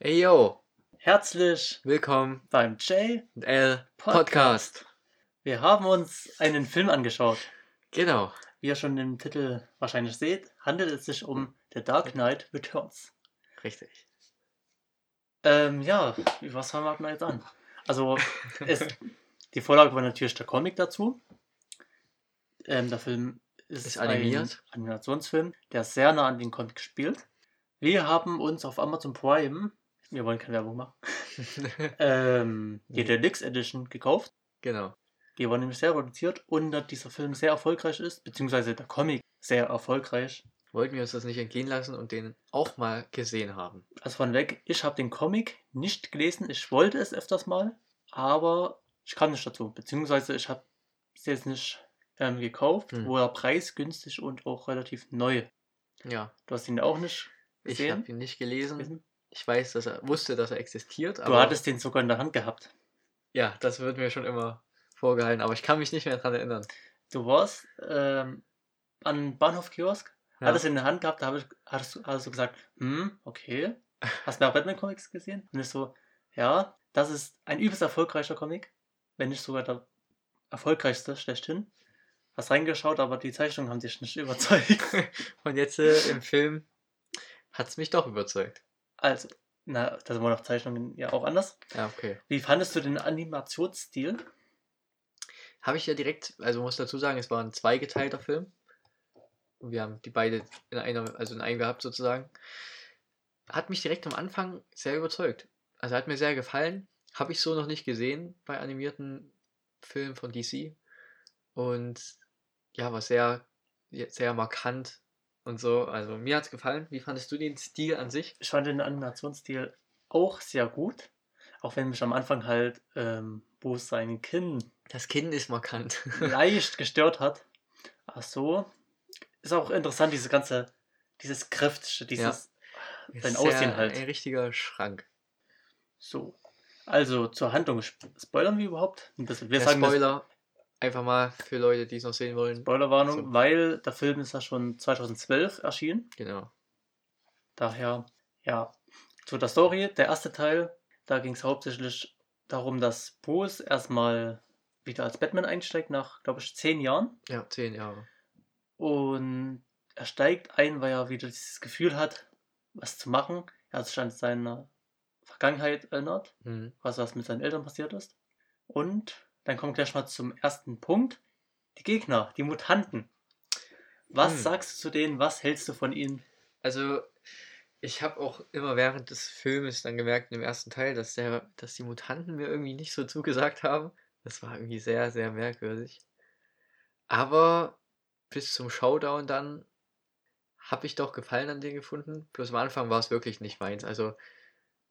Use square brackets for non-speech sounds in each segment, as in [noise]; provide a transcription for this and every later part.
Hey yo, Herzlich willkommen beim J mit L Podcast. Podcast. Wir haben uns einen Film angeschaut. Genau, Wie ihr schon im Titel wahrscheinlich seht, handelt es sich um The Dark Knight Returns. richtig. Ähm, ja, was fangen wir jetzt an? Also, [laughs] es, die Vorlage war natürlich der Comic dazu. Ähm, der Film ist, Ist animiert. ein Animationsfilm, der sehr nah an den Comic spielt. Wir haben uns auf Amazon Prime, wir wollen keine Werbung machen, [laughs] ähm, die. Deluxe Edition gekauft. genau. Die war nämlich sehr reduziert und da dieser Film sehr erfolgreich ist, beziehungsweise der Comic sehr erfolgreich. Wollten wir uns das nicht entgehen lassen und den auch mal gesehen haben. Also von weg, ich habe den Comic nicht gelesen, ich wollte es öfters mal, aber ich kam nicht dazu, beziehungsweise ich habe es jetzt nicht ähm, gekauft, Hm. wo er preisgünstig und auch relativ neu. Ja, Du hast ihn auch nicht ich gesehen. habe ihn nicht gelesen. Ich weiß, dass er wusste, dass er existiert, Du hattest den sogar in der Hand gehabt. ja, das wird mir schon immer vorgehalten, aber ich kann mich nicht mehr daran erinnern. Du warst ähm, an Bahnhof Kiosk, Ja. hattest ihn in der Hand gehabt, da ich, du- hast du gesagt, hm, okay. Hast du auch Batman Comics gesehen? Und ich so, ja, das ist ein übelst erfolgreicher Comic, wenn nicht sogar der erfolgreichste schlechthin. Hast reingeschaut, aber die Zeichnungen haben dich nicht überzeugt. [laughs] Und jetzt äh, im Film hat es mich doch überzeugt. Also, na, da waren noch Zeichnungen ja auch anders. Ja, okay. Wie fandest du den Animationsstil? Habe ich ja direkt, also muss dazu sagen, es war ein zweigeteilter Film. Und wir haben die beide in einer, also in einem gehabt sozusagen. Hat mich direkt am Anfang sehr überzeugt. Also hat mir sehr gefallen. Habe ich so noch nicht gesehen bei animierten Filmen von DC. Und ja, war sehr, sehr markant und so. Also mir hat es gefallen. Wie fandest du den Stil an sich? Ich fand den Animationsstil auch sehr gut. Auch wenn mich am Anfang halt, ähm, wo sein Kinn Das Kind ist markant. [laughs] leicht gestört hat. Ach so. Ist auch interessant, diese ganze, dieses Kräftige, dieses, Ist Sein Aussehen halt. Ein richtiger Schrank. so. Also zur Handlung. Sp- Spoilern wir überhaupt? Ein bisschen. Wir Der sagen das Spoiler einfach mal für Leute, die es noch sehen wollen. Spoilerwarnung, So. weil der Film ist ja schon 2012 erschienen. Genau. Daher, ja. Zu der Story, der erste Teil, da ging es hauptsächlich darum, dass Bruce erstmal wieder als Batman einsteigt, nach, glaube ich, zehn Jahren. Ja, zehn Jahre. Und er steigt ein, weil er wieder dieses Gefühl hat, was zu machen. Er hat sich an seine Vergangenheit erinnert, Mhm. was, was mit seinen Eltern passiert ist. Und dann kommen wir gleich mal zum ersten Punkt. Die Gegner, die Mutanten. Was Hm. sagst du zu denen? Was hältst du von ihnen? Also, ich habe auch immer während des Filmes dann gemerkt, im ersten Teil, dass, der, dass die Mutanten mir irgendwie nicht so zugesagt haben. Das war irgendwie sehr, sehr merkwürdig. Aber bis zum Showdown dann habe ich doch Gefallen an denen gefunden. Bloß am Anfang war es wirklich nicht meins. Also,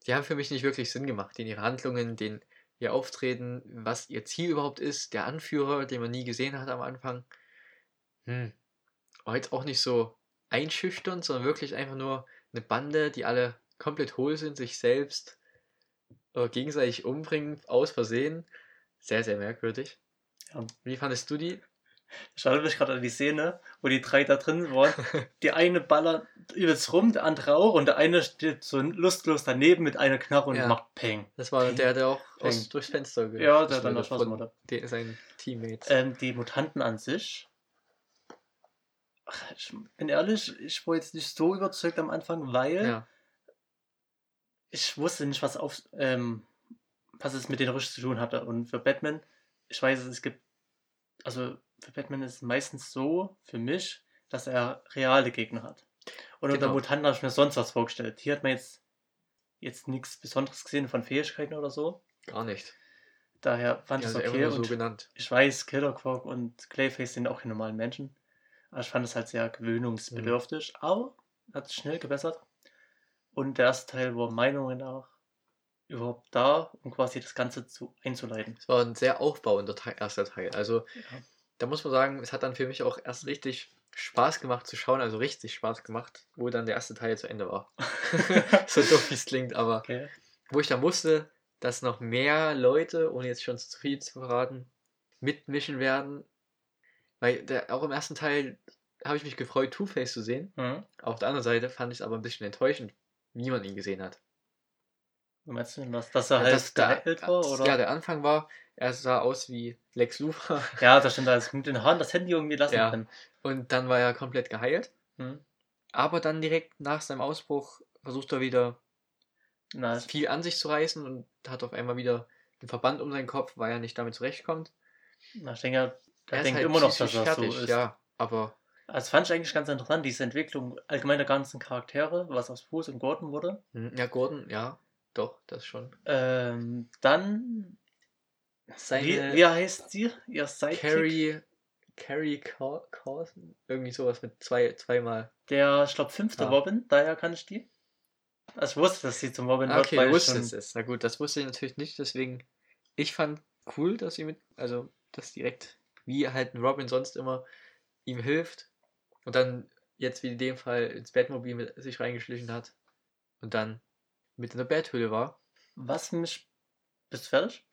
die haben für mich nicht wirklich Sinn gemacht. In ihre Handlungen, den ihr Auftreten, was ihr Ziel überhaupt ist, der Anführer, den man nie gesehen hat am Anfang. Hm. War jetzt auch nicht so einschüchternd, sondern wirklich einfach nur eine Bande, die alle komplett hohl sind, sich selbst äh, gegenseitig umbringen, aus Versehen. Sehr, sehr merkwürdig. Ja. Wie fandest du die? Ich erinnere mich gerade an die Szene, wo die drei da drin waren. [laughs] Die eine ballert übelst rum, der andere auch und der eine steht so lustlos daneben mit einer Knarre und Ja. macht Peng. Das war der, der auch aus, durchs Fenster Ja, der dann erschossen von wurde. den- seinen Teammates. Ähm, die Mutanten an sich. Ach, Ich bin ehrlich, ich war jetzt nicht so überzeugt am Anfang, weil ja, ich wusste nicht, was, auf, ähm, was es mit den richtig zu tun hatte. Und für Batman, ich weiß, es gibt, also für Batman ist es meistens so, für mich, dass er reale Gegner hat. Und unter Genau. Mutanten habe ich mir sonst was vorgestellt. Hier hat man jetzt, jetzt nichts Besonderes gesehen von Fähigkeiten oder so. gar nicht. Daher fand ich es okay. so genannt. ich weiß, Killer Croc und Clayface sind auch keine normalen Menschen. Aber ich fand es halt sehr gewöhnungsbedürftig. Aber hat sich schnell gebessert. Und der erste Teil war meiner Meinung nach überhaupt da, um quasi das Ganze zu, einzuleiten. Es war ein sehr aufbauender Teil, erster Teil. Also, Ja. Da muss man sagen, es hat dann für mich auch erst richtig Spaß gemacht zu schauen, also richtig Spaß gemacht, wo dann der erste Teil zu Ende war. [laughs] so doof wie es klingt, aber Okay. wo ich dann wusste, dass noch mehr Leute, ohne jetzt schon zu viel zu verraten, mitmischen werden. Weil der, auch im ersten Teil habe ich mich gefreut, Two-Face zu sehen. Mhm. Auf der anderen Seite fand ich es aber ein bisschen enttäuschend, wie man ihn gesehen hat. Meinst du denn das? Dass er Ja, halt das- der- geheilt war, oder? Ja, der Anfang war, er sah aus wie Lex Luthor [laughs] Ja, das stimmt, also mit den Haaren das Handy irgendwie lassen Ja. können. und dann war er komplett geheilt. Hm? Aber dann direkt nach seinem Ausbruch versucht er wieder es- viel an sich zu reißen und hat auf einmal wieder einen Verband um seinen Kopf, weil er nicht damit zurechtkommt. na, ich denke, er Er denkt halt immer noch, dass psychisch er so fertig, ist. Ja, aber Also fand ich eigentlich ganz interessant, diese Entwicklung allgemein der ganzen Charaktere, was aus Bruce und Gordon wurde. hm, ja, Gordon, ja, doch, das schon. Ähm, dann, Seine wie, wie heißt sie? Ihr Sidekick? Carrie, Carrie Corson, irgendwie sowas mit zwei, zweimal. Der, ich glaube, fünfte Ah. Robin, daher kann ich die. Also ich wusste, dass sie zum Robin Ah, wird, okay, weil du ich wusstest es. Na gut, das wusste ich natürlich nicht, deswegen, ich fand cool, dass sie mit, also, dass direkt, wie halt ein Robin sonst immer, ihm hilft und dann jetzt wie in dem Fall ins Bettmobil mit sich reingeschlichen hat und dann mit in der Betthöhle war. Was mich, bist du fertig?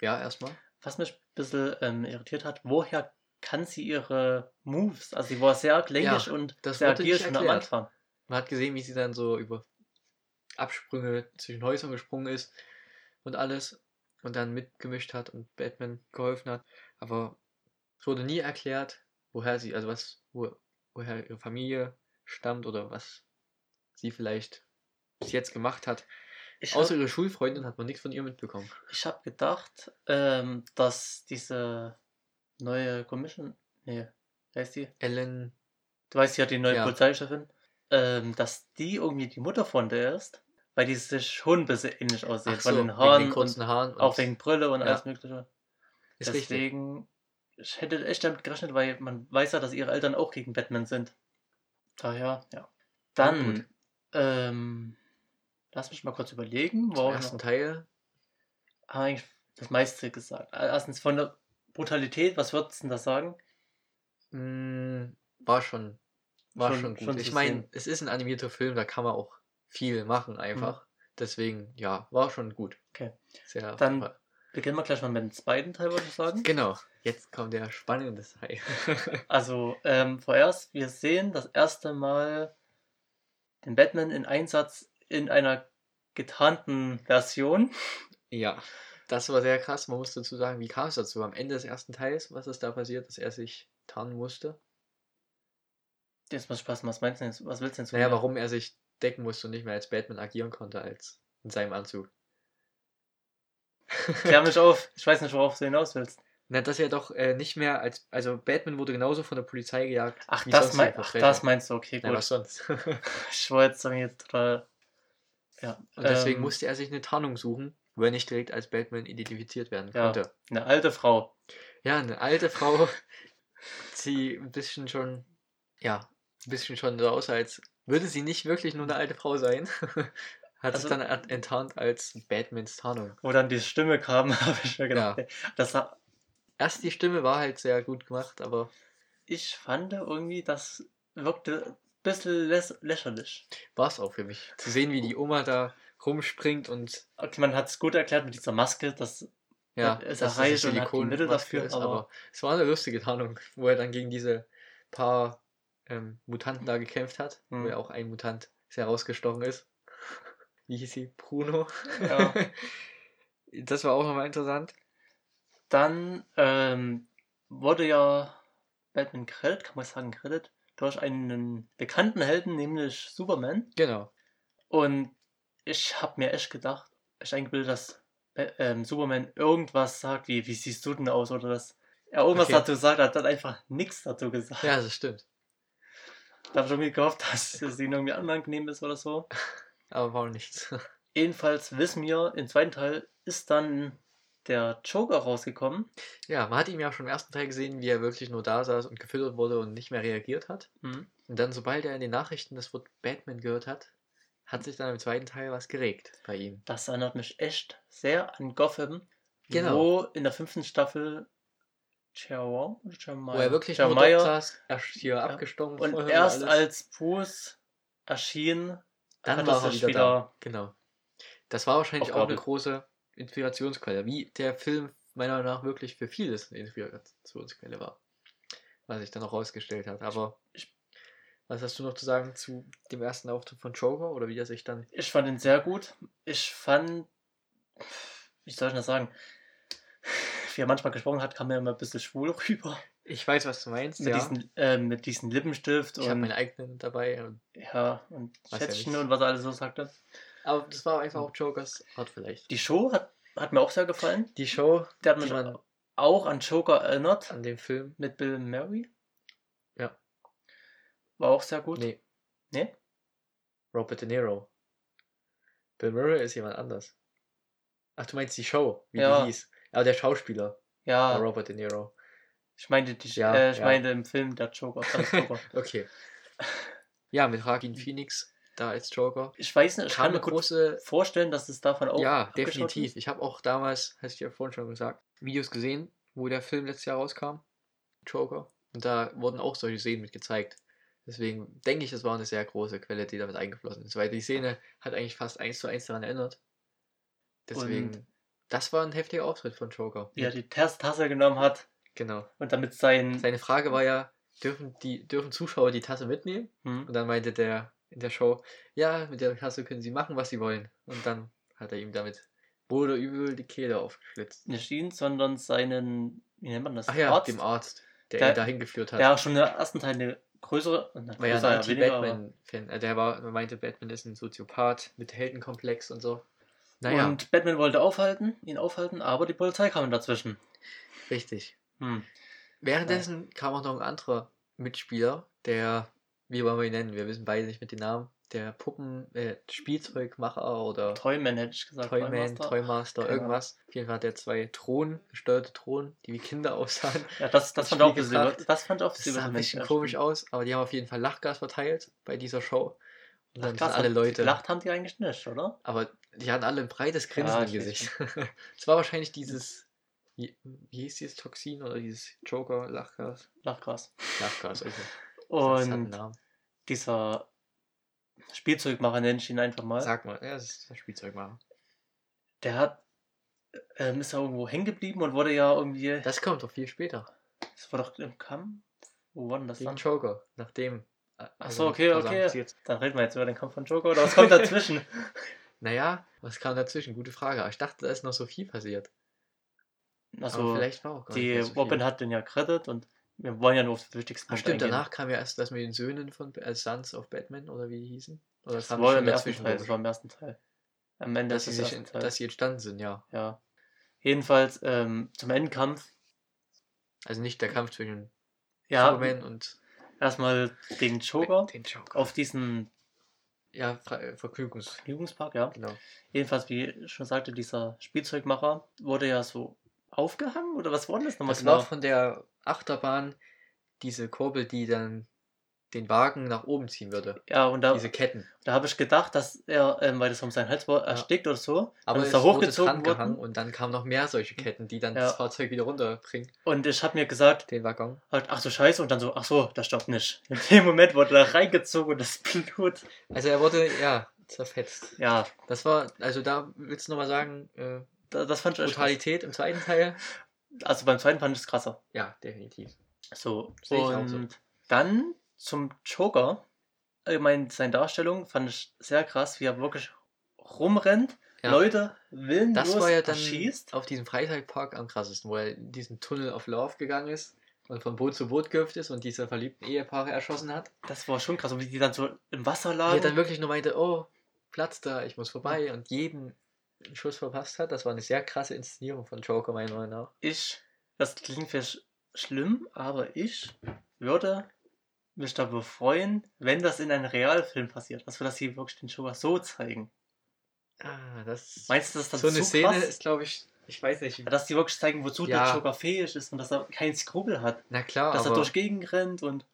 Ja, erstmal. Was mich ein bisschen ähm, irritiert hat, woher kann sie ihre Moves? Also sie war sehr gelenkig Ja, und das sehr agil schon am. Anfang. Man hat gesehen, wie sie dann so über Absprünge zwischen Häusern gesprungen ist und alles und dann mitgemischt hat und Batman geholfen hat. Aber es wurde nie erklärt, woher sie, also was, wo, woher ihre Familie stammt oder was sie vielleicht bis jetzt gemacht hat. Ich Außer habe ihre Schulfreundin hat man nichts von ihr mitbekommen. hab gedacht, ähm, dass diese neue Commission, nee, wer ist die? Ellen, Du weißt ja, die neue Ja. Polizeichefin, ähm, dass die irgendwie die Mutter von der ist, weil die sich schon ein bisschen ähnlich aussieht, ach von so, den wegen Haaren den kurzen Haaren. und auch wegen Brille und Ja. alles mögliche. ist richtig. Deswegen, ich hätte echt damit gerechnet, weil man weiß ja, dass ihre Eltern auch gegen Batman sind. Daher, ja. Dann, ähm, lass mich mal kurz überlegen. Wow, ersten Teil, haben eigentlich das meiste gesagt. Erstens von der Brutalität, was würdest du denn da sagen? mh, war schon, war Schon- schon, gut. schon ich meine, es ist ein animierter Film, da kann man auch viel machen einfach. Deswegen, ja, war schon gut. Okay. Sehr Dann- war- Beginnen wir gleich mal mit dem zweiten Teil, würde ich sagen. Genau, jetzt kommt der spannende Teil. [laughs] Also, ähm, vorerst, wir sehen das erste Mal den Batman in Einsatz in einer getarnten Version. ja, das war sehr krass. Man muss dazu sagen, wie kam es dazu? Am Ende des ersten Teils, was ist da passiert, dass er sich tarnen musste? Jetzt muss Spaß, was meinst du denn? jetzt? Was willst du denn zu Naja, mir? warum er sich decken musste und nicht mehr als Batman agieren konnte als in seinem Anzug. [laughs] Klär mich auf. Ich weiß nicht, worauf du hinaus willst. Na, dass er doch äh, nicht mehr als. Also, Batman wurde genauso von der Polizei gejagt. Ach, das, mein, ach das meinst du, okay, Na, gut. was sonst? [laughs] ich war jetzt irgendwie total. Ja. Und deswegen ähm, musste er sich eine Tarnung suchen, wo er nicht direkt als Batman identifiziert werden Ja. konnte. Eine alte Frau. Ja, eine alte Frau, [laughs] die ein bisschen schon, ja, ein bisschen schon so aussah, als würde sie nicht wirklich nur eine alte Frau sein. [laughs] Hat Also- sich dann ent- enttarnt als Batmans Tarnung. Wo dann die Stimme kam, [laughs] habe ich mir gedacht, Ja. das war, Erst die Stimme war halt sehr gut gemacht, aber ich fand irgendwie, das wirkte bisschen läs lächerlich. war es auch für mich. Zu sehen, wie die Oma da rumspringt und Okay, man hat es gut erklärt mit dieser Maske, dass ja, dass das erreicht und hat die Mittel dafür, ist, aber- aber es war eine lustige Tarnung, wo er dann gegen diese paar ähm, Mutanten da gekämpft hat, Hm. wo ja auch ein Mutant sehr rausgestochen ist. Wie hieß sie? Bruno. Ja. [laughs] das war auch nochmal interessant. dann ähm, wurde ja Batman gerettet, kann man sagen, gerettet, durch einen bekannten Helden, nämlich Superman. Genau. Und ich habe mir echt gedacht, ich eingebildet, dass Ba- ähm, Superman irgendwas sagt, wie, wie siehst du denn aus oder dass er irgendwas Okay. dazu sagt, hat dann einfach nichts dazu gesagt. Ja, das stimmt. Da habe ich irgendwie gehofft, dass es ihnen irgendwie unangenehm ist oder so. [laughs] Aber war auch nichts. [laughs] Jedenfalls wissen wir, im zweiten Teil ist dann der Joker rausgekommen. ja, man hat ihn ja schon im ersten Teil gesehen, wie er wirklich nur da saß und gefüttert wurde und nicht mehr reagiert hat. Mhm. Und dann, sobald er in den Nachrichten das Wort Batman gehört hat, hat sich dann im zweiten Teil was geregt bei ihm. Das erinnert mich echt sehr an Gotham, Genau. wo in der fünften Staffel Jerome, Wo er wirklich nur Jeremiah dort saß, er hier abgestorben und erst alles. als Bruce erschien, Dann war er er wieder, wieder da. Genau. Das war wahrscheinlich auch eine große Inspirationsquelle, wie der Film meiner Meinung nach wirklich für vieles eine Inspirationsquelle war. Was sich dann auch rausgestellt hat. Aber was hast du noch zu sagen zu dem ersten Auftritt von Joker oder wie er sich dann. Ich fand ihn sehr gut. Ich fand wie soll ich das sagen? Wie er manchmal gesprochen hat, kam mir immer ein bisschen schwul [laughs] rüber. Ich weiß, was du meinst, Mit, ja. diesen, äh, mit diesem Lippenstift ich habe meinen eigenen dabei. Und, ja, und ja Schätzchen nicht. und was er alles so sagte. Aber das war einfach auch Jokers Art vielleicht. Die Show hat, hat mir auch sehr gefallen. Die Show, Der hat mich man auch an Joker erinnert. an dem Film. Mit Bill Murray. Ja. War auch sehr gut. Nee, Nee? Robert De Niro. Bill Murray ist jemand anders. Ach, du meinst die Show, wie Ja. die hieß. Aber der Schauspieler Ja, Robert De Niro. ich meinte, die, Ja, äh, ich ja. meinte im Film der Joker. Joker. [laughs] Okay. Ja, mit Joaquin Phoenix da als Joker. ich weiß nicht, ich kann eine mir große. vorstellen, dass es davon auch Ja, definitiv. ist. Ich habe auch damals, hast du ja vorhin schon gesagt, Videos gesehen, wo der Film letztes Jahr rauskam. Joker. Und da wurden auch solche Szenen mit gezeigt. Deswegen denke ich, das war eine sehr große Quelle, die damit eingeflossen ist, weil die Szene hat eigentlich fast eins zu eins daran erinnert. Deswegen, Und- das war ein heftiger Auftritt von Joker. Er die Tas- Tasse genommen hat Genau. und damit sein. Seine Frage war ja, dürfen, die, dürfen Zuschauer die Tasse mitnehmen? Hm. Und dann meinte der in der Show, ja, mit der Tasse können sie machen, was sie wollen. Und dann hat er ihm damit wohl oder übel die Kehle aufgeschlitzt. Nicht ihn, sondern seinen, wie nennt man das? Ach ja, Arzt, dem Arzt, der, Der- ihn dahin geführt hat. der schon im ersten Teil eine größere. na, war ja ein größer, ja, aber- Anti-Batman-Fan. Äh, Der war, man meinte, Batman ist ein Soziopath mit Heldenkomplex und so. Naja, Und Batman wollte aufhalten, ihn aufhalten, aber die Polizei kam dazwischen. richtig. Hm. Währenddessen kam auch noch ein anderer Mitspieler, der, wie wollen wir ihn nennen? Wir wissen beide nicht mit den Namen. Der Puppen, äh, Spielzeugmacher oder Toyman hätte ich gesagt. Toyman, Toymaster. Keine irgendwas. Auf jeden Fall hat er zwei Drohnen, gesteuerte Drohnen, die wie Kinder [laughs] aussahen. Ja, das, das, Das fand auch gebracht. das fand auch Das sah ein bisschen komisch aus, aber die haben auf jeden Fall Lachgas verteilt bei dieser Show. Und dann Krass, sind alle Leute. Gelacht haben die eigentlich nicht, oder? Aber die hatten alle ein breites Grinsen Ja, im Gesicht. [laughs] Es war wahrscheinlich dieses, wie, wie hieß dieses Toxin oder dieses Joker-Lachgas? Lachgras. Lachgas, okay. Und dieser Spielzeugmacher, nenne ich ihn einfach mal, Sag mal, ja, das ist der Spielzeugmacher. der hat, ähm, ist ja irgendwo hängen geblieben und wurde ja irgendwie, Das kommt doch viel später. das war doch im Kampf, wo war denn das Gegen dann? Joker, nachdem. äh, Ach so, okay, okay. Dann reden wir jetzt über den Kampf von Joker oder was kommt dazwischen? [laughs] [laughs] Naja, was kam dazwischen? Gute Frage. Aber ich dachte, da ist noch so viel passiert. Aber Also, vielleicht war auch gar die nicht so Robin hat den ja gerettet und wir wollen ja nur auf die wichtigsten Ach stimmt, eingehen. danach kam ja erst das mit den Söhnen von äh, Sons of Batman oder wie die hießen. Oder Das kam war im ersten Teil, das war im ersten Teil. Am Ende dass, sie sich, Teils. dass sie entstanden sind, ja. Ja. Jedenfalls ähm, zum Endkampf. Also nicht der Kampf zwischen Ja, Superman und erstmal gegen Joker den Joker. auf diesen Ja, Fre äh, Vergnügungs. Vergnügungspark, ja. Genau. Jedenfalls, wie ich schon sagte, dieser Spielzeugmacher wurde ja so aufgehangen oder was war denn das nochmal Das genau? war von der Achterbahn diese Kurbel, die dann den Wagen nach oben ziehen würde. Ja, und da, Diese Ketten. da habe ich gedacht, dass er, ähm, weil das um sein Hals war, erstickt oder so, Aber dann es ist wurde hochgezogen worden. und dann kamen noch mehr solche Ketten, die dann Ja. das Fahrzeug wieder runterbringen, Und ich habe mir gesagt, den Waggon. halt, ach so scheiße, und dann so, ach so, das stoppt nicht. In dem Moment wurde er reingezogen und das Blut. Also er wurde, ja, zerfetzt. Ja, Das war, also da willst du nochmal sagen, äh, da- das fand ich krass. Brutalität im zweiten Teil? Also beim zweiten fand ich es krasser. Ja, definitiv. So, und so. dann zum Joker. Allgemein seine Darstellung fand ich sehr krass, wie er wirklich rumrennt, Ja. Leute willenlos Das war ja dann erschießt. auf diesem Freizeitpark am krassesten, wo er in diesen Tunnel of Love gegangen ist und von Boot zu Boot gehüpft ist und diese verliebten Ehepaare erschossen hat. Das war schon krass, und wie die dann so im Wasser lagen. er dann wirklich nur meinte, oh, Platz da, ich muss vorbei und jeden einen Schuss verpasst hat. Das war eine sehr krasse Inszenierung von Joker, meiner Meinung nach. ich, das klingt vielleicht schlimm, aber ich würde mich darüber freuen, wenn das in einem Realfilm passiert. Also, dass sie wirklich den Joker so zeigen. Ah, das Meinst du, das dann so eine Szene krass? ist, glaube ich, ich weiß nicht. Dass die wirklich zeigen, wozu Ja. der Joker fähig ist und dass er keinen Skrupel hat. Na klar, dass er aber durch Gegend rennt und,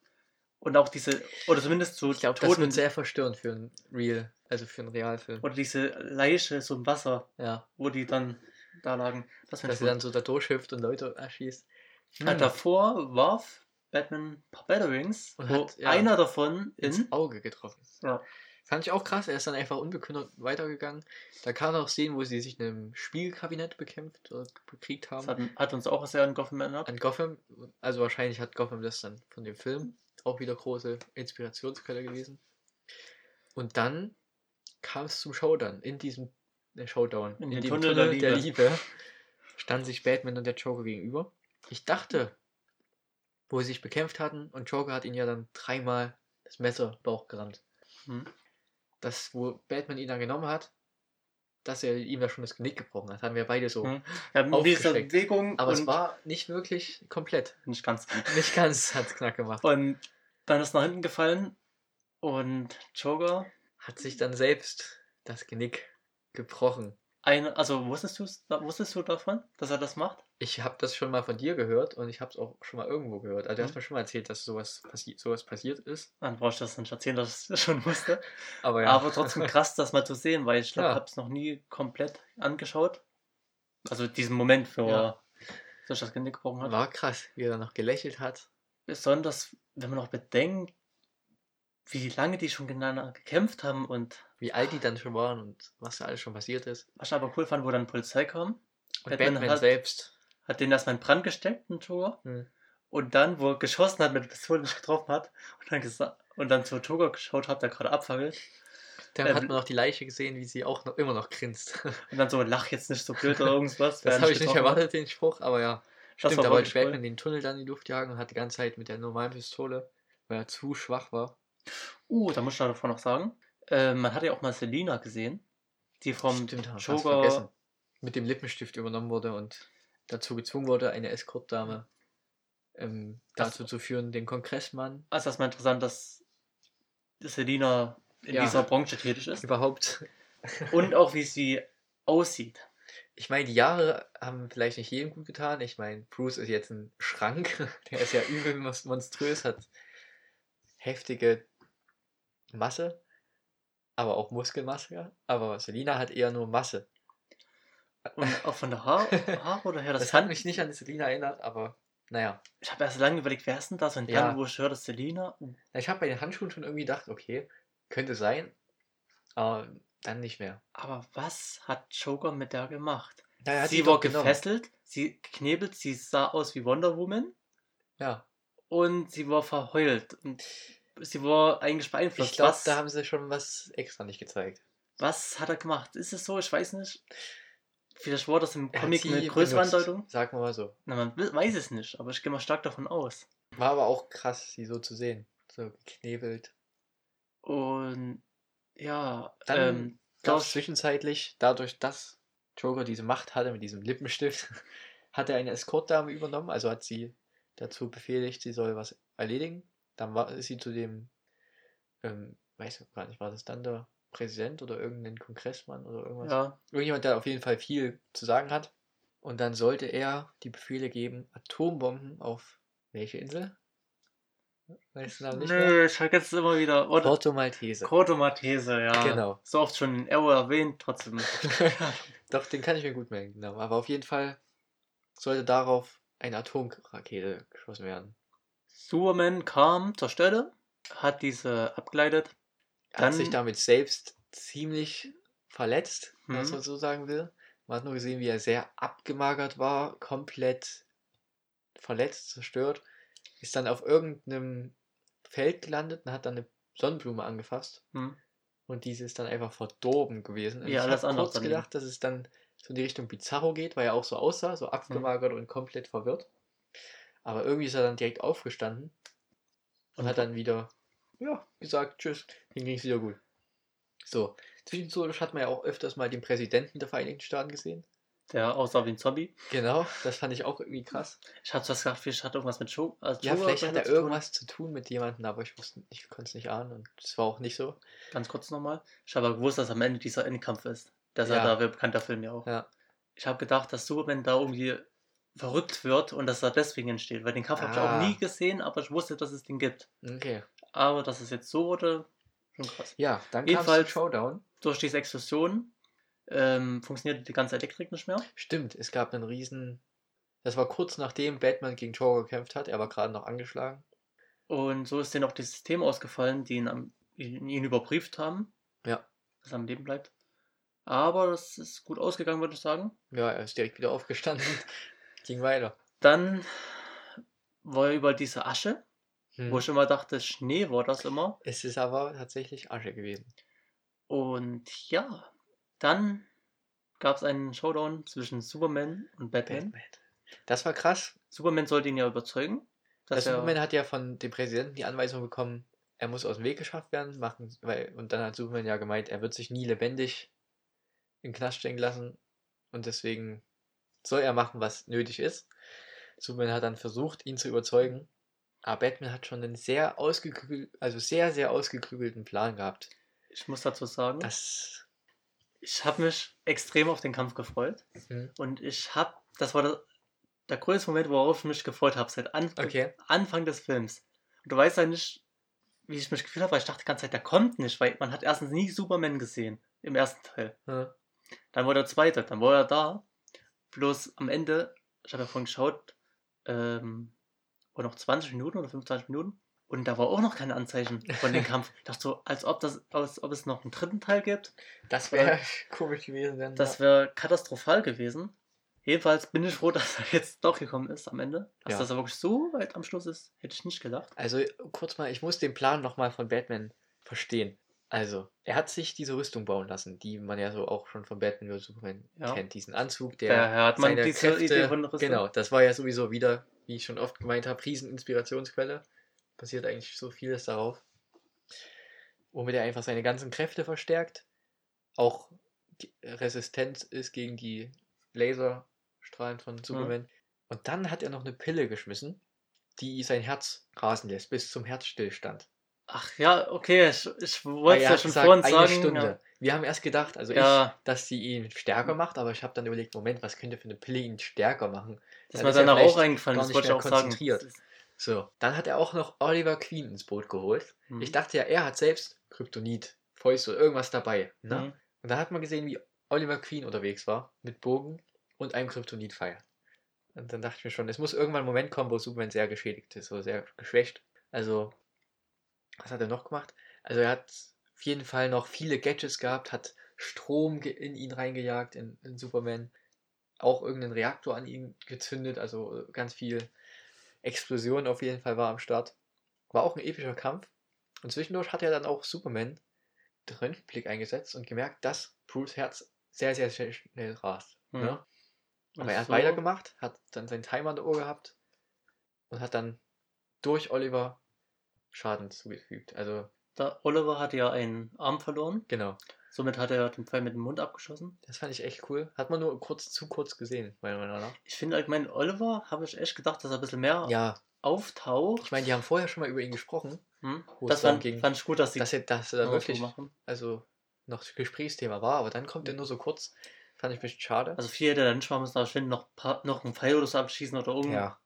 und auch diese, oder zumindest so ich glaube, das Toten wird sehr verstörend für einen Real, also für einen Realfilm. oder diese Leiche so im Wasser, Ja, wo die dann da lagen. Das dass er gut. dann so da durchhüpft und Leute erschießt. Ja, Hm, davor warf Batman ein paar Batterings, Und wo hat, ja, einer davon ins in. Auge getroffen. Ja. Fand ich auch krass, er ist dann einfach unbekümmert weitergegangen. Da kamen auch Szenen, wo sie sich in einem Spielkabinett bekämpft oder bekriegt Das haben. hat, hat uns auch sehr an Gotham erinnert. An Gotham, also wahrscheinlich hat Gotham das dann von dem Film auch wieder große Inspirationsquelle gewesen. Und dann kam es zum Showdown in diesem der Showdown. In In, dem Tunnel Tunnel, der der, Liebe. Liebe. standen sich Batman und der Joker gegenüber. Ich dachte, wo sie sich bekämpft hatten und Joker hat ihn ja dann dreimal das Messer Bauch gerammt. Hm. Das, wo Batman ihn dann genommen hat, dass er ihm da schon das Genick gebrochen hat, haben wir beide so. Hm. Ja. Bewegung Aber es war nicht wirklich komplett. nicht ganz. Nicht ganz hat es knack gemacht. Und dann ist nach hinten gefallen und Joker, Hat sich dann selbst das Genick gebrochen. eine, also wusstest, wusstest du davon, dass er das macht? Ich habe das schon mal von dir gehört und ich habe es auch schon mal irgendwo gehört. Also du hast Mhm. mir schon mal erzählt, dass sowas, passi sowas passiert ist. Dann brauchst du das nicht erzählen, dass ich das schon wusste. [laughs] Aber ja. Aber trotzdem [laughs] krass, das mal zu sehen, weil ich glaube, Ja. ich habe es noch nie komplett angeschaut. Also diesen Moment, wo Ja. er sich das Genick gebrochen hat. war krass, wie er dann noch gelächelt hat. Besonders, wenn man noch bedenkt, wie lange die schon gegeneinander gekämpft haben und Wie alt die dann schon waren und was da alles schon passiert ist. was ich aber cool fand, wo dann Polizei kam, Und Batman Batman, hat- selbst. hat den erstmal in Brand gesteckt, den Joker. Hm. Und dann, wo er geschossen hat, mit der Pistole nicht getroffen hat und dann, gesa- und dann zu Joker geschaut hat, der gerade abfackelt. Dann Ähm, hat man auch die Leiche gesehen, wie sie auch noch immer noch grinst. [laughs] Und dann so, lach jetzt nicht so blöd oder irgendwas. Das habe ich nicht hat. erwartet, den Spruch, aber ja. Das Stimmt, war da wollte cool. Batman den Tunnel dann in die Luft jagen und hat die ganze Zeit mit der normalen Pistole, weil er zu schwach war. Uh, da muss ich davon noch sagen. Äh, man hat ja auch mal Selina gesehen, die vom Stimmt, vergessen. Mit dem Lippenstift übernommen wurde und dazu gezwungen wurde, eine Escortdame ähm, Das- dazu zu führen, den Kongressmann Also erstmal interessant, dass Selina in Ja. dieser Branche tätig ist. überhaupt. Und auch wie sie aussieht. Ich meine, die Jahre haben vielleicht nicht jedem gut getan. Ich meine, Bruce ist jetzt ein Schrank. [laughs] Der ist ja übel mons- monströs, hat heftige Masse, aber auch Muskelmasse. Aber Selina hat eher nur Masse. Und auch von der Haar, [laughs] Haare her, das, Das kann hat mich nicht an Selina erinnert, aber naja. Ich habe erst lange überlegt, wer ist denn das? Und Ja. dann, wo ich höre, das ist Selina. uh, Ich habe bei den Handschuhen schon irgendwie gedacht, okay, könnte sein, aber dann nicht mehr. Aber was hat Joker mit der gemacht? Ja, hat sie war doch genommen. gefesselt, sie geknebelt, sie sah aus wie Wonder Woman Ja, und sie war verheult. Und sie war eigentlich beeinflusst. ich glaube, da haben sie schon was extra nicht gezeigt. was hat er gemacht? Ist es so? Ich weiß nicht. Vielleicht war das im Comic eine größere benutzt, Andeutung. Sagen wir mal so. Na, man weiß es nicht, aber ich gehe mal stark davon aus. War aber auch krass, sie so zu sehen. So geknebelt. Und ja, Dann ähm, Gab es zwischenzeitlich, dadurch, dass Joker diese Macht hatte mit diesem Lippenstift, [laughs] hat er eine Escortdame übernommen, also hat sie dazu befehligt, sie soll was erledigen. Dann war ist sie zu dem, ähm, weiß ich gar nicht, war das dann der Präsident oder irgendein Kongressmann oder irgendwas? ja, Irgendjemand, der auf jeden Fall viel zu sagen hat. Und dann sollte er die Befehle geben, Atombomben auf welche Insel? Weißt du noch nicht mehr? nö, ich vergesse es immer wieder. Oder Porto Maltese. Corto Maltese, ja. Genau. So oft schon in Arrow erwähnt, trotzdem. [laughs] Doch, den kann ich mir gut merken, genau. Aber auf jeden Fall sollte darauf eine Atomrakete geschossen werden. Superman kam zur Stelle, hat diese abgeleitet. Er hat sich damit selbst ziemlich verletzt, wenn Mhm. man so sagen will. Man hat nur gesehen, wie er sehr abgemagert war, komplett verletzt, zerstört. Ist dann auf irgendeinem Feld gelandet und hat dann eine Sonnenblume angefasst. Hm. Und diese ist dann einfach verdorben gewesen. Und Ja, ich habe kurz gedacht, dass es dann so in die Richtung Bizarro geht, weil er auch so aussah, so abgemagert und komplett verwirrt. Aber irgendwie ist er dann direkt aufgestanden und hat dann wieder ja, gesagt, tschüss, ihm ging es wieder gut. So, zwischendurch hat man ja auch öfters mal den Präsidenten der Vereinigten Staaten gesehen. Der aussah wie ein Zombie. Genau, das fand ich auch irgendwie krass. Ich hatte was gedacht, vielleicht hat er irgendwas mit Joe. Also Ja, Joker vielleicht hat er zu tun. irgendwas zu tun mit jemandem, aber ich wusste, ich konnte es nicht ahnen und es war auch nicht so. Ganz kurz nochmal. Ich habe aber gewusst, dass am Ende dieser Endkampf ist. Das Ja. ja da bekannter Film ja auch. Ja. Ich habe gedacht, dass Superman da irgendwie verrückt wird und dass er deswegen entsteht. Weil den Kampf habe ich Ah. auch nie gesehen, aber ich wusste, dass es den gibt. Okay. Aber dass es jetzt so wurde, schon krass. Ja, dann kam Jedenfalls- Showdown. Durch diese Explosion ähm, funktionierte die ganze Elektrik nicht mehr. Stimmt, es gab einen riesen. Das war kurz nachdem Batman gegen Joker gekämpft hat. Er war gerade noch angeschlagen. Und so ist denen auch das System ausgefallen, die ihn, am, ihn ihn überprüft haben, Ja. dass er am Leben bleibt. Aber das ist gut ausgegangen, würde ich sagen. Ja, er ist direkt wieder aufgestanden. Ging weiter. Dann war überall diese Asche, Hm. wo ich immer dachte, Schnee war das immer. Es ist aber tatsächlich Asche gewesen. Und ja, dann gab es einen Showdown zwischen Superman und Batman. Batman. Das war krass. Superman sollte ihn ja überzeugen. Dass er, Superman hat ja von dem Präsidenten die Anweisung bekommen, er muss aus dem Weg geschafft werden, machen, weil, und dann hat Superman ja gemeint, er wird sich nie lebendig in den Knast stecken lassen und deswegen soll er machen, was nötig ist. Superman hat dann versucht, ihn zu überzeugen, aber Batman hat schon einen sehr ausgeklügel, also sehr, sehr ausgeklügelten Plan gehabt. ich muss dazu sagen, Das, ich habe mich extrem auf den Kampf gefreut. hm, Und ich habe, das war der, der größte Moment, worauf ich mich gefreut habe, seit An okay, Anfang des Films. Und du weißt ja nicht, wie ich mich gefühlt habe, weil ich dachte die ganze Zeit, der kommt nicht, weil man hat erstens nie Superman gesehen im ersten Teil. ja, Dann war der zweite, dann war er da. Bloß am Ende, ich habe ja vorhin geschaut, ähm, war noch 20 Minuten oder 25 Minuten. Und da war auch noch kein Anzeichen von dem [laughs] Kampf. Ich dachte so, als ob, das, als ob es noch einen dritten Teil gibt. das wäre [laughs] komisch gewesen. Dann, Das wäre katastrophal gewesen. Jedenfalls bin ich froh, [laughs] dass er jetzt doch gekommen ist am Ende. Dass Ja. das aber wirklich so weit am Schluss ist, hätte ich nicht gedacht. Also kurz mal, ich muss den Plan nochmal von Batman verstehen. Also, er hat sich diese Rüstung bauen lassen, die man ja so auch schon von Batman oder Superman Ja. kennt. Diesen Anzug, der Daher hat man seine diese Kräfte, Idee von Rüstung. Genau, das war ja sowieso wieder, wie ich schon oft gemeint habe, Rieseninspirationsquelle. Basiert eigentlich so vieles darauf. Womit er einfach seine ganzen Kräfte verstärkt. Auch resistent ist gegen die Laserstrahlen Mhm. von Superman. Und dann hat er noch eine Pille geschmissen, die sein Herz rasen lässt, bis zum Herzstillstand. Ach ja, okay, ich, ich Weil wollte es ja hat schon vorhin eine sagen. Stunde. Wir haben erst gedacht, also Ja. ich, dass sie ihn stärker macht, aber ich habe dann überlegt, Moment, was könnte für eine Pille ihn stärker machen? Ja, das Dann mir ist er dann auch eingefallen, das wollte ich auch sagen. konzentriert. Ist- So, dann hat er auch noch Oliver Queen ins Boot geholt. Mhm. Ich dachte ja, er hat selbst Kryptonit, Fäuste oder irgendwas dabei. Ne? Mhm. Und da hat man gesehen, wie Oliver Queen unterwegs war mit Bogen und einem Kryptonitpfeil. Und dann dachte ich mir schon, es muss irgendwann ein Moment kommen, wo Superman sehr geschädigt ist, oder sehr geschwächt. Also, was hat er noch gemacht? Also, er hat auf jeden Fall noch viele Gadgets gehabt, hat Strom in ihn reingejagt, in, in Superman. Auch irgendeinen Reaktor an ihn gezündet, also ganz viel Explosion auf jeden Fall war am Start. War auch ein epischer Kampf. Und zwischendurch hat er dann auch Superman den Röntgenblick eingesetzt und gemerkt, dass Bruce Herz sehr, sehr, sehr schnell rast. Mhm. Ne? Aber er hat so. weitergemacht, hat dann seinen Timer an der Uhr gehabt und hat dann durch Oliver Schaden zugefügt. Also, Der Oliver hatte ja einen Arm verloren. genau. Somit hat er den Pfeil mit dem Mund abgeschossen. Das fand ich echt cool. Hat man nur kurz zu kurz gesehen, meiner Meinung nach. Ich finde allgemein, Oliver habe ich echt gedacht, dass er ein bisschen mehr Ja, auftaucht. ich meine, die haben vorher schon mal über ihn gesprochen, Hm? Das fand, ging, fand ich gut, dass sie dass dass er da wirklich machen. also noch Gesprächsthema war, aber dann kommt er nur so kurz. Fand ich ein bisschen schade. Also viel hätte er dann nicht machen müssen, aber ich finde noch, paar- noch einen Pfeil oder so abschießen oder irgendwas. ja.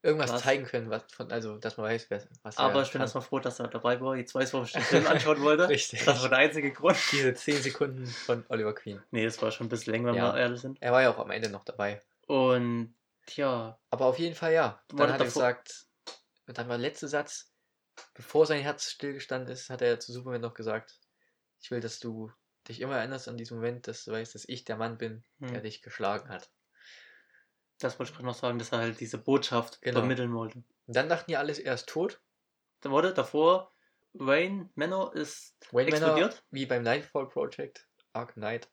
Irgendwas Was? zeigen können, was von, also dass man weiß, wer, was Aber er ich bin erstmal froh, dass er dabei war. Jetzt weiß ich, warum ich den Film anschauen wollte. [laughs] Richtig. Das war der einzige Grund. Diese 10 Sekunden von Oliver Queen. Nee, das war schon ein bisschen länger, wenn Ja. wir ehrlich sind. Er war ja auch am Ende noch dabei. Und ja, Aber auf jeden Fall ja. Dann Warte, hat er gesagt, dann war der letzte Satz, bevor sein Herz stillgestanden ist, hat er zu Superman noch gesagt, ich will, dass du dich immer erinnerst an diesen Moment, dass du weißt, dass ich der Mann bin, der hm, dich geschlagen hat. Das wollte ich gerade noch sagen, dass er halt diese Botschaft Genau. vermitteln wollte. Und dann dachten die alles, er ist tot. Da wurde davor, Wayne Manor ist Wayne Manor, explodiert. wie beim Nightfall Project, Ark Knight.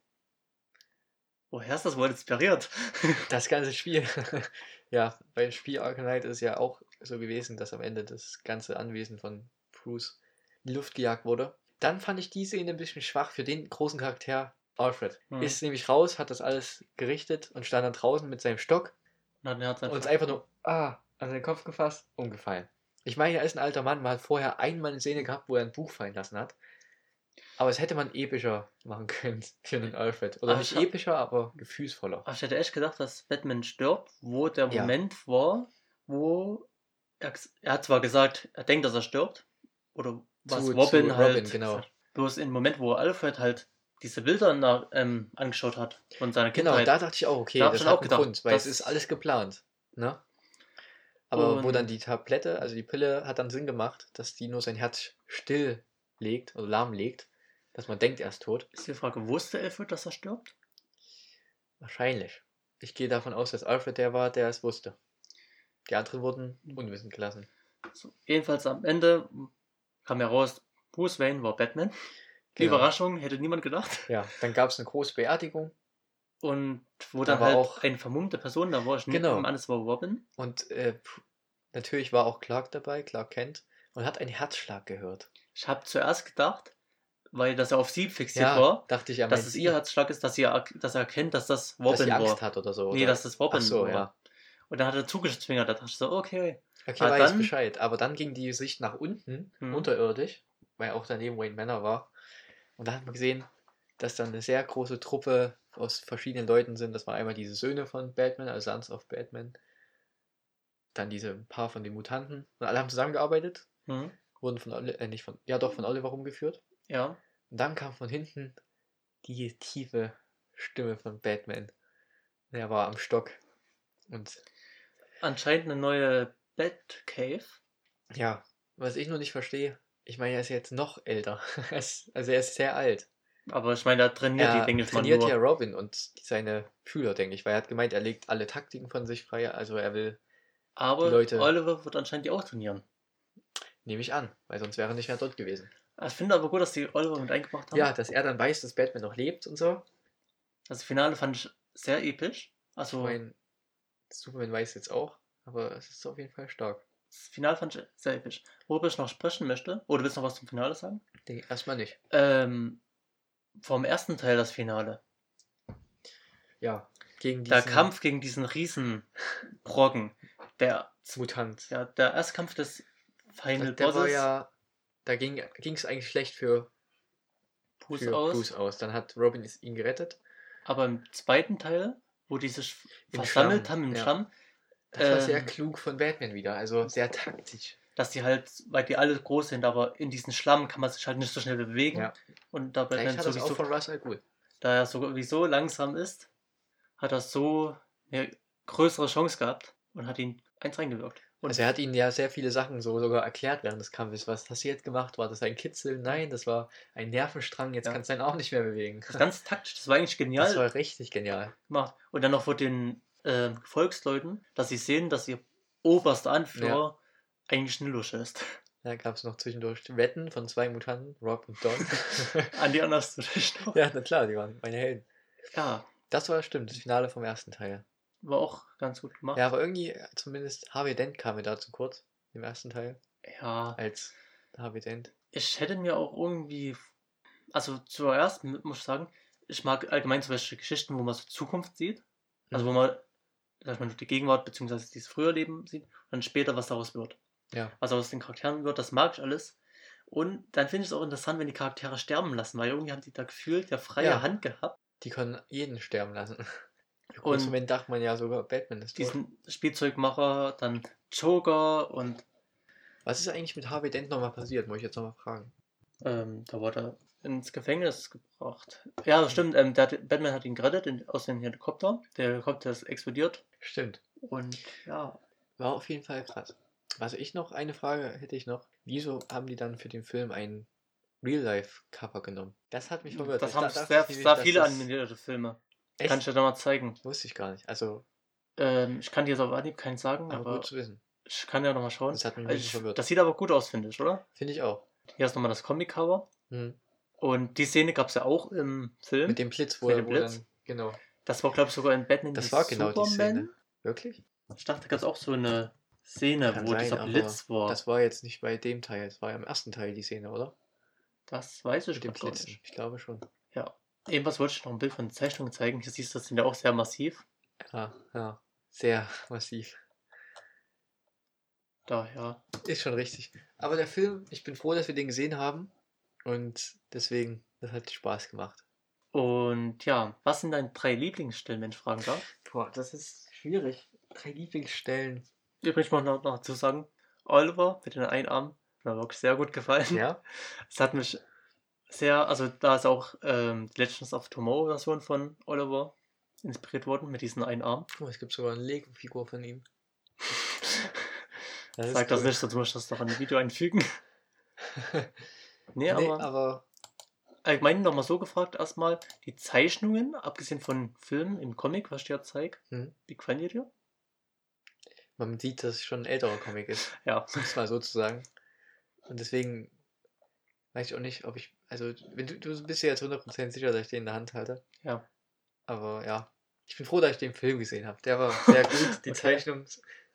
Woher ist das wohl inspiriert? [laughs] Das ganze Spiel. [laughs] ja, beim Spiel Ark Knight ist ja auch so gewesen, dass am Ende das ganze Anwesen von Bruce in die Luft gejagt wurde. Dann fand ich die Szene ein bisschen schwach für den großen Charakter Alfred. Hm. Ist nämlich raus, hat das alles gerichtet und stand dann draußen mit seinem Stock Und ist einfach nur ah, an seinen Kopf gefasst, umgefallen. Ich meine, er ist ein alter Mann, man hat vorher einmal eine Szene gehabt, wo er ein Buch fallen lassen hat. Aber es hätte man epischer machen können [laughs] für den Alfred. Oder Aber nicht epischer, aber gefühlsvoller. Aber ich hätte echt gedacht, dass Batman stirbt, wo der Ja. Moment war, wo er, er hat zwar gesagt, er denkt, dass er stirbt, oder was Zu- Robin zu halt, Robin, genau. sagt. bloß im Moment, wo Alfred halt diese Bilder nach, ähm, angeschaut hat von seiner Genau, Kindheit. da dachte ich auch, okay, Da das hat auch gedacht, Grund, weil es ist alles geplant. Ne? Aber wo dann die Tablette, also die Pille, hat dann Sinn gemacht, dass die nur sein Herz still legt oder lahmlegt, dass man denkt, er ist tot. ist die Frage, wusste Alfred, dass er stirbt? Wahrscheinlich. Ich gehe davon aus, dass Alfred der war, der es wusste. Die anderen wurden Mhm. unwissend gelassen. So, jedenfalls am Ende kam heraus, Bruce Wayne war Batman. Die Genau. Überraschung hätte niemand gedacht. Ja, dann gab es eine große Beerdigung Und wo Da dann war halt auch- eine vermummte Person, da war ich nicht, Genau. genau. alles war Robin. Und äh, natürlich war auch Clark dabei, Clark Kent, und hat einen Herzschlag gehört. Ich habe zuerst gedacht, weil das ja auf sie fixiert Ja, war, dachte ich dass es ihr Herzschlag ist, dass, sie, er- dass er erkennt, dass das dass Robin sie Angst war. hat oder so. Nee, oder? dass das Robin so, war. ja. Und dann hat er zugezwingert, da dachte ich so, okay. Okay, Aber weiß dann- Bescheid. Aber dann ging die Sicht nach unten, Mhm. unterirdisch, weil auch daneben Wayne Manor war. Und da hat man gesehen, dass da eine sehr große Truppe aus verschiedenen Leuten sind. Das war einmal diese Söhne von Batman, also Sons of Batman. Dann diese paar von den Mutanten. Und alle haben zusammengearbeitet, Hm. wurden von Oli äh, nicht von, ja doch, von Oliver rumgeführt. Ja. Und dann kam von hinten die tiefe Stimme von Batman. Er war am Stock. Und Anscheinend eine neue Batcave. ja, was ich nur nicht verstehe, ich meine, er ist jetzt noch älter. [laughs] Er also er ist sehr alt. Aber ich meine, er trainiert er die, denke ich mal, trainiert ja Robin und seine Schüler, denke ich, weil er hat gemeint, er legt alle Taktiken von sich frei. Also er will, Aber Leute- Oliver wird anscheinend die auch trainieren. nehme ich an, weil sonst wäre er nicht mehr dort gewesen. Ich finde aber gut, dass die Oliver mit eingebracht haben. Ja, dass er dann weiß, dass Batman noch lebt und so. Das Finale fand ich sehr episch. Ich Also, meine, Superman weiß jetzt auch, aber es ist auf jeden Fall stark. Das Finale fand ich sehr episch. Worüber ich noch sprechen möchte, oder willst du noch was zum Finale sagen? Denke erstmal nicht. Ähm, vom ersten Teil das Finale. Ja, gegen Der diesen Kampf gegen diesen Riesenbrocken. Der, Mutant. ja, der Erstkampf des Final der war Bosses. ja, da ging es eigentlich schlecht für, Bruce aus. Bruce aus. Dann hat Robin ihn gerettet. Aber im zweiten Teil, wo die sich versammelt haben im ja. Schlamm, Das war sehr Ähm, klug von Batman wieder, also sehr taktisch. dass die halt, weil die alle groß sind, aber in diesen Schlamm kann man sich halt nicht so schnell bewegen. Ja. Und da Vielleicht Batman hat das auch sowieso, von Russell gut. da er sowieso langsam ist, hat er so eine größere Chance gehabt und hat ihn eins reingewirkt. Und Also er hat ihnen ja sehr viele Sachen so sogar erklärt während des Kampfes. Was hast du jetzt gemacht? War das ein Kitzel? Nein, das war ein Nervenstrang. Jetzt Ja. kannst du ihn auch nicht mehr bewegen. das ist ganz taktisch, das war eigentlich genial Das war richtig genial. gemacht. Und dann noch vor den ähm, Volksleuten, dass sie sehen, dass ihr oberster Anführer eigentlich ein Lusche ist. Da gab es noch zwischendurch Wetten von zwei Mutanten, Rob und Don. [laughs] An die du dich noch? ja, na klar, die waren meine Helden. Ja, Das war stimmt, das Finale vom ersten Teil. war auch ganz gut gemacht. Ja, aber irgendwie, äh, zumindest Harvey Dent kam mir da zu kurz im ersten Teil ja als Harvey Dent. ich hätte mir auch irgendwie, also zuerst muss ich sagen, ich mag allgemein solche Geschichten, wo man so Zukunft sieht. Also Mhm. wo man, ich mal, die Gegenwart bzw. dieses frühere Leben sieht und dann später, was daraus wird. Ja. Was aus den Charakteren wird, das mag ich alles. Und dann finde ich es auch interessant, wenn die Charaktere sterben lassen, weil irgendwie haben die da gefühlt ja freie Ja. Hand gehabt, Die können jeden sterben lassen. [laughs] Und- Moment dachte man ja sogar, Batman ist tot. diesen Spielzeugmacher, dann Joker und Was ist eigentlich mit Harvey Dent nochmal passiert, muss ich jetzt nochmal fragen. ähm, da wurde er ins Gefängnis gebracht. Ja, stimmt, ähm, der hat, Batman hat ihn gerettet in, aus dem Helikopter. Der Helikopter ist explodiert Stimmt. und ja, War auf jeden Fall krass. Was ich noch, eine Frage hätte ich noch. Wieso haben die dann für den Film ein Real-Life-Cover genommen? Das hat mich verwirrt. das Ich haben da- sehr, ich nämlich, sehr viele animierte Filme. Echt? Kann ich dir da mal zeigen. Wusste ich gar nicht. Also, Ähm, ich kann dir jetzt auf Anhieb keinen sagen, aber, aber gut zu wissen. ich kann ja nochmal schauen. Das hat mich Also ich, verwirrt. das sieht aber gut aus, finde ich, oder? Finde ich auch. Hier ist nochmal das Comic-Cover. Hm. Und die Szene gab es ja auch im Film. Mit dem Blitz, wo, Mit er- dem Blitz? dann. Genau. das war, glaube ich, sogar in Batman Das war genau die Superman. Szene. Wirklich? Ich dachte, da gab es auch so eine Szene, Kann wo sein, dieser Blitz war. Das war jetzt nicht bei dem Teil. Es war ja im ersten Teil die Szene, oder? Das weiß ich Mit dem. Ich glaube schon. Ja. Ebenfalls wollte ich noch ein Bild von den Zeichnungen zeigen. Hier siehst du, das sind ja auch sehr massiv. Ja, ja. Sehr massiv. Daher. Ist schon richtig. Aber der Film, ich bin froh, dass wir den gesehen haben. Und deswegen, das hat Spaß gemacht. Und ja, was sind deine drei Lieblingsstellen, wenn ich fragen darf? Boah, das ist schwierig. Drei Lieblingsstellen. Übrigens ich noch, noch dazu sagen, Oliver mit den einen Arm hat mir wirklich sehr gut gefallen. Ja? [laughs] Es hat mich sehr, also da ist auch ähm, die Legends of Tomorrow Version von Oliver inspiriert worden mit diesem einen Arm. Oh, es gibt sogar eine Lego-Figur von ihm. [laughs] Das Sag das cool. nicht, sonst muss ich das doch in ein Video einfügen. [laughs] nee, Nee, aber aber allgemein nochmal so gefragt erstmal, die Zeichnungen, abgesehen von Filmen im Comic, was ich dir zeig, Hm. wie gefallen die dir? man sieht, dass es schon ein älterer Comic ist. [laughs] Ja. Um es mal so zu sagen. Und deswegen weiß ich auch nicht, ob ich. Also, wenn du, du bist ja jetzt 100% sicher, dass ich den in der Hand halte. Ja. Aber ja, ich bin froh, dass ich den Film gesehen habe. Der war sehr gut, [laughs] die Okay. Zeichnung,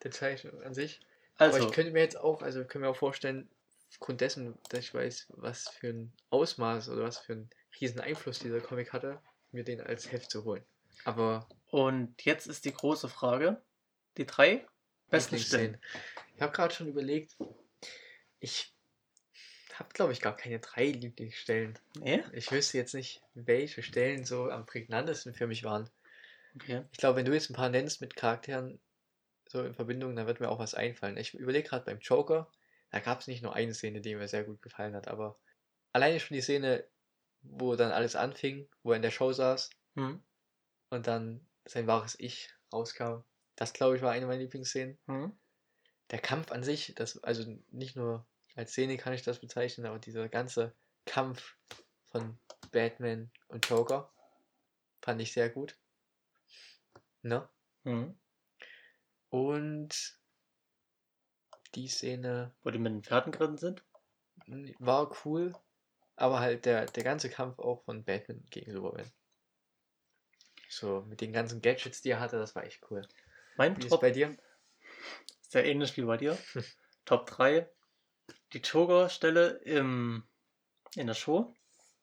die Zeichnung an sich. Aber Also, ich könnte mir jetzt auch, also können wir auch vorstellen, aufgrund dessen, dass ich weiß, was für ein Ausmaß oder was für einen riesen Einfluss dieser Comic hatte, mir den als Heft zu holen. Aber und jetzt ist die große Frage. Die drei besten. Stellen. Ich habe gerade schon überlegt, ich habe, glaube ich, gar keine drei Lieblingsstellen. Nee? Ich wüsste jetzt nicht, welche Stellen so am prägnantesten für mich waren. Okay. Ich glaube, wenn du jetzt ein paar nennst mit Charakteren so in Verbindung, dann wird mir auch was einfallen. Ich überlege gerade beim Joker, da gab es nicht nur eine Szene, die mir sehr gut gefallen hat, aber alleine schon die Szene, wo dann alles anfing, wo er in der Show saß Hm. und dann sein wahres Ich rauskam. Das, glaube ich, war eine meiner Lieblingsszenen. Hm. Der Kampf an sich, das, also nicht nur als Szene kann ich das bezeichnen, aber dieser ganze Kampf von Batman und Joker fand ich sehr gut. Ne? Hm. Und die Szene Wo die mit den Pferden geritten sind. mm, war cool, aber halt der, der ganze Kampf auch von Batman gegen Superman. So, mit den ganzen Gadgets, die er hatte, das war echt cool. Mein Wie ist Top bei dir? sehr ähnlich wie bei dir. [laughs] Top 3. Die Joker-Stelle im, in der Show.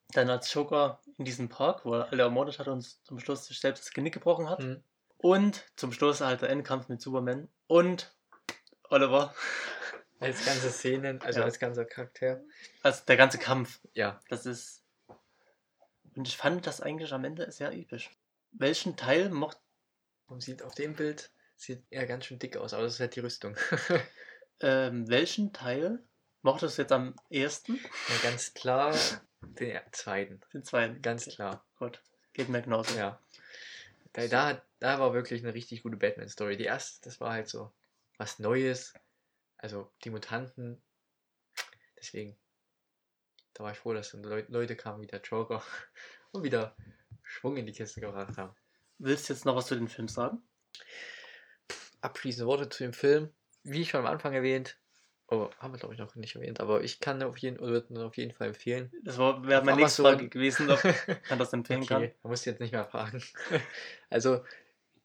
Dann als Joker in diesem Park, wo er alle ermordet hat und zum Schluss sich selbst das Genick gebrochen hat. Hm. Und zum Schluss halt der Endkampf mit Superman. Und Oliver. Als ganze Szenen, also Ja. als ganzer Charakter. Also der ganze Kampf. Ja, Das ist. Und ich fand das eigentlich am Ende sehr episch. Welchen Teil mocht. man sieht auf dem Bild, sieht er ganz schön dick aus, aber das ist halt die Rüstung. [laughs] Ähm, welchen Teil mochtest du jetzt am ehesten? ja, ganz klar den zweiten. Den zweiten. Ganz klar. Gut. Geht mir genauso. Ja. Da, da, da war wirklich eine richtig gute Batman-Story. Die erste, das war halt so was Neues. Also die Mutanten. Deswegen, da war ich froh, dass dann Leu Leute kamen wie der Joker [laughs] und wieder Schwung in die Kiste gebracht haben. Willst du jetzt noch was zu dem Film sagen? Abschließende Worte zu dem Film. Wie schon am Anfang erwähnt, oh, haben wir glaube ich noch nicht erwähnt, aber ich kann auf jeden, oder würde auf jeden Fall empfehlen. Das war- wäre meine nächste. Frage gewesen, ob [laughs] man das empfehlen Okay, man muss jetzt nicht mehr fragen. [laughs] also,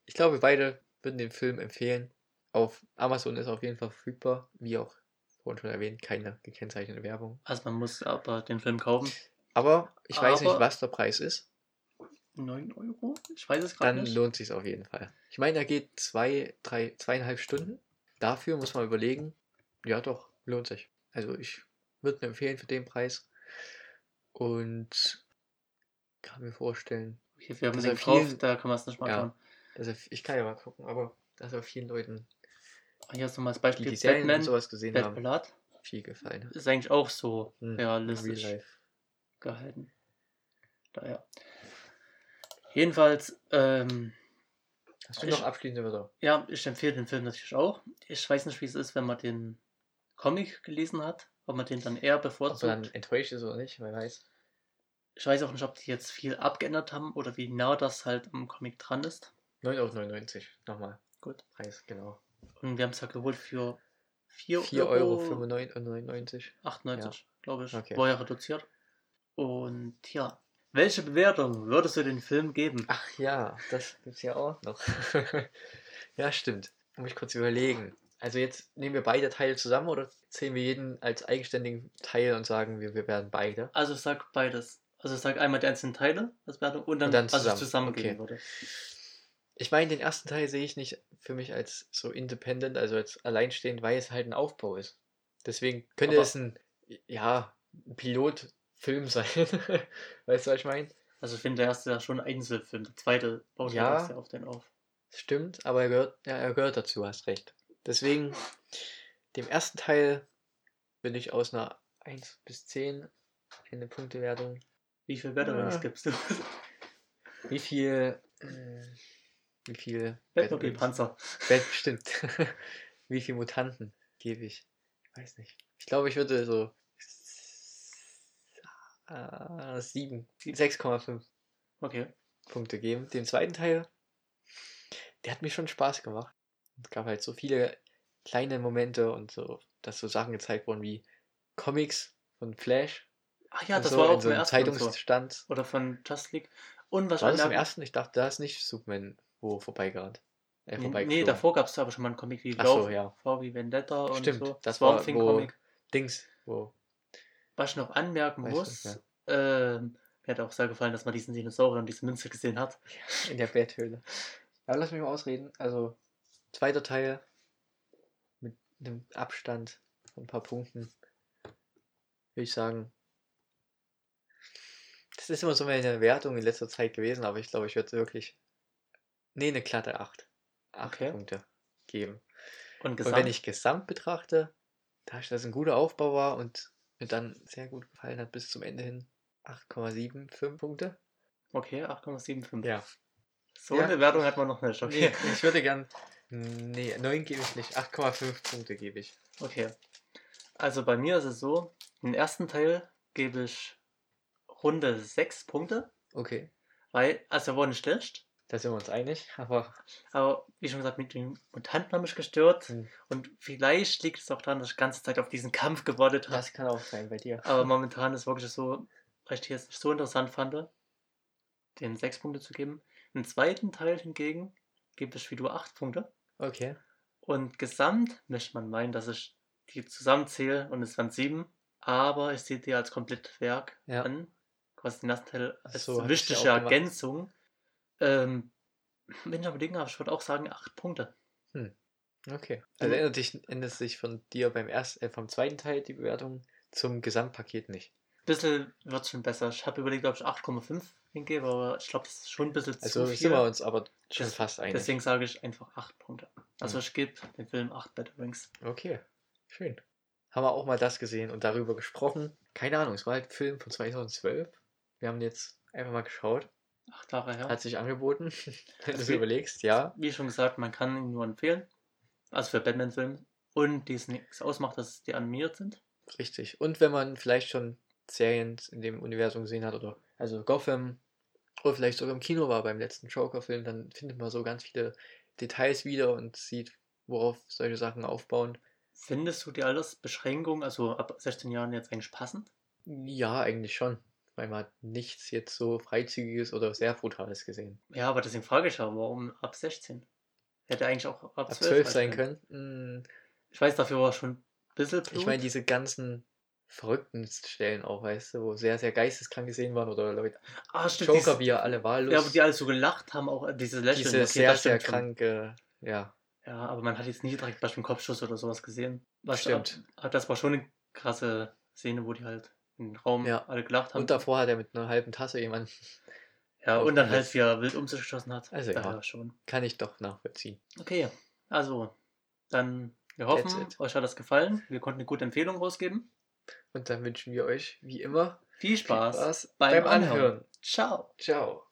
ich glaube, beide würden den Film empfehlen. Auf Amazon ist auf jeden Fall verfügbar, wie auch vorhin schon erwähnt, keine gekennzeichnete Werbung. Also man muss aber den Film kaufen. Aber ich weiß nicht, Aber- was der Preis ist. 9 Euro? Ich weiß es gerade Dann nicht. lohnt sich auf jeden Fall. Ich meine, er geht zwei, drei, zweieinhalb Stunden. Dafür muss man überlegen, ja doch, lohnt sich. Also ich würde mir empfehlen für den Preis. Und kann mir vorstellen, Okay, wir haben den gekauft, viel- da kann man es nicht mal Ja. schauen. ich kann ja mal gucken, aber dass er vielen Leuten, Hier hast du mal als die Beispiel die Serien und Batman, sowas gesehen Bad haben, Blood. viel gefallen. Ist eigentlich auch so Hm, realistisch gehalten. Daher. Jedenfalls, ähm, Hast du Ich- noch abschließende Wörter? ja, ich empfehle den Film natürlich auch. Ich weiß nicht, wie es ist, wenn man den Comic gelesen hat, ob man den dann eher Ob bevorzugt. er dann enttäuscht ist oder nicht, wer weiß. Ich weiß auch nicht, ob die jetzt viel abgeändert haben oder wie nah das halt am Comic dran ist. 9,99 Euro, nochmal. Gut. Preis, genau. Und wir haben es ja geholt für 4 4,95 Euro. Euro. 98, glaube ich. Okay. War ja reduziert. Und ja, welche Bewertung würdest du den Film geben? Ach ja, das gibt's ja auch noch. [laughs] ja, stimmt. Muss ich kurz überlegen. Also jetzt nehmen wir beide Teile zusammen oder zählen wir jeden als eigenständigen Teil und sagen wir, wir werden beide? Also ich sag beides. Also ich sag einmal die einzelnen Teile als Wertung und dann, Und dann was ich zusammen. zusammengeben Okay. würde. Ich meine, den ersten Teil sehe ich nicht für mich als so independent, also als alleinstehend, weil es halt ein Aufbau ist. Deswegen könnte Aber- es ein, ja, Pilotfilm [laughs] sein. weißt du, was ich meine? Also ich finde, der erste ist ja schon ein Einzelfilm. Der zweite baut Ja. ja auf den auf. Stimmt, aber er gehört, ja, er gehört dazu, hast recht. Deswegen, dem ersten Teil bin ich aus einer 1 bis 10 eine Punktewertung. Wie viel Batterings Ja. gibst du? [laughs] Wie viel, äh, wie viel Batmobil Batmobils- Panzer. [laughs] Bat, stimmt. [laughs] wie viel Mutanten gebe ich? Ich weiß nicht. Ich glaube, ich würde so äh, 7, 6,5 Okay. Punkte geben. Den zweiten Teil, der hat mir schon Spaß gemacht. Es gab halt so viele kleine Momente und so, dass so Sachen gezeigt wurden wie Comics von Flash. Ach ja, das so war auch so im ersten und so. Zeitungsstand. Oder von Just League. Und was War das im ersten? Ich dachte, da ist nicht Superman, wo vorbeigerannt. Äh, Nee, nee, davor gab es aber schon mal einen Comic wie Ach so, ja. V wie Vendetta und Stimmt, so. das war, Thing wo Comic. Dings, wo. Was ich noch anmerken Weiß muss, nicht ähm, mir hat auch sehr gefallen, dass man diesen Dinosaurier und diese Münze gesehen hat. [laughs] In der Betthöhle. Aber lass mich mal ausreden. Also, zweiter Teil mit einem Abstand von ein paar Punkten. Würde ich sagen. Das ist immer so meine Wertung in letzter Zeit gewesen, aber ich glaube, ich würde wirklich. Nee, eine glatte 8. 8 Okay. Punkte geben. Und Und wenn ich Gesamt betrachte, da das ein guter Aufbau war und mir dann sehr gut gefallen hat bis zum Ende hin, 8,75 Punkte. okay, 8,75. Ja. So Ja. eine Wertung hat man noch nicht. Nee, Okay. ich würde gern. Nee, 9 gebe ich nicht. 8,5 Punkte gebe ich. okay. Also bei mir ist es so, den ersten Teil gebe ich runde 6 Punkte, Okay. weil, also er war nicht schlecht, Da sind wir uns einig. Aber aber wie schon gesagt, mit den Mutanten haben mich gestört Hm. und vielleicht liegt es auch daran, dass ich die ganze Zeit auf diesen Kampf gewartet habe. das kann auch sein bei dir. Aber momentan ist wirklich so, weil ich die jetzt nicht so interessant fand, den 6 Punkte zu geben. Im zweiten Teil hingegen gebe ich wie du 8 Punkte. Okay. Und gesamt möchte man meinen, dass ich die zusammenzähle und es waren 7. Aber ich sehe die als Komplettwerk Ja. an. Quasi den ersten Teil als So, wichtige. Ergänzung. Ähm, wenn ich überlegen habe, ich würde auch sagen 8 Punkte. Okay. Also ändert sich, ändert sich von dir beim ersten, äh, vom zweiten Teil die Bewertung zum Gesamtpaket nicht. Ein bisschen wird schon besser. Ich habe überlegt, ob ich 8,5 hingebe, aber ich glaube, das ist schon ein bisschen Also zu viel. sind wir uns aber schon Das- fast einig. Deswegen sage ich einfach 8 Punkte. Also Mhm. ich gebe dem Film 8 Battle Rings. Okay. Schön. Haben wir auch mal das gesehen und darüber gesprochen. Keine Ahnung, es war halt ein Film von 2012. Wir haben jetzt einfach mal geschaut. 8 Jahre her. Hat sich angeboten, [laughs] wenn du es überlegst, ja. Wie schon gesagt, man kann ihn nur empfehlen. Also für Batman-Filme. Und die es nichts ausmacht, dass die animiert sind. Richtig. Und wenn man vielleicht schon Serien in dem Universum gesehen hat oder also Gotham oder vielleicht sogar im Kino war beim letzten Joker-Film, dann findet man so ganz viele Details wieder und sieht, worauf solche Sachen aufbauen. Findest du die Altersbeschränkung, also ab 16 Jahren jetzt eigentlich passend? Ja, eigentlich schon. Weil man hat nichts jetzt so Freizügiges oder sehr Brutales gesehen. Ja, aber deswegen frage ich ja, warum ab 16? Hätte eigentlich auch ab, Ab 12, 12 sein reichen können. Hm, Ich weiß, dafür war schon ein bisschen Blut. Ich meine, diese ganzen verrückten Stellen auch, weißt du, wo sehr, sehr geisteskrank gesehen waren oder Leute. ah, stimmt, Joker, wie er alle wahllos. Ja, aber die alle so gelacht haben, auch äh, diese Lächeln. diese okay, sehr, sehr stimmt schon. kranke, ja. Ja, aber man hat jetzt nie direkt Beispiel einen Kopfschuss oder sowas gesehen. Was Stimmt. Aber das war schon eine krasse Szene, wo die halt im Raum Ja. alle gelacht haben. Und davor hat er mit einer halben Tasse jemanden, [laughs] ja, und dann halt, wie er wild um sich geschossen hat. Also ja. Schon. kann ich doch nachvollziehen. Okay, also, dann, wir hoffen, euch hat das gefallen. Wir konnten eine gute Empfehlung rausgeben. Und dann wünschen wir euch, wie immer, Viel Spaß, viel Spaß beim, beim Anhören. Anhören. Ciao. Ciao.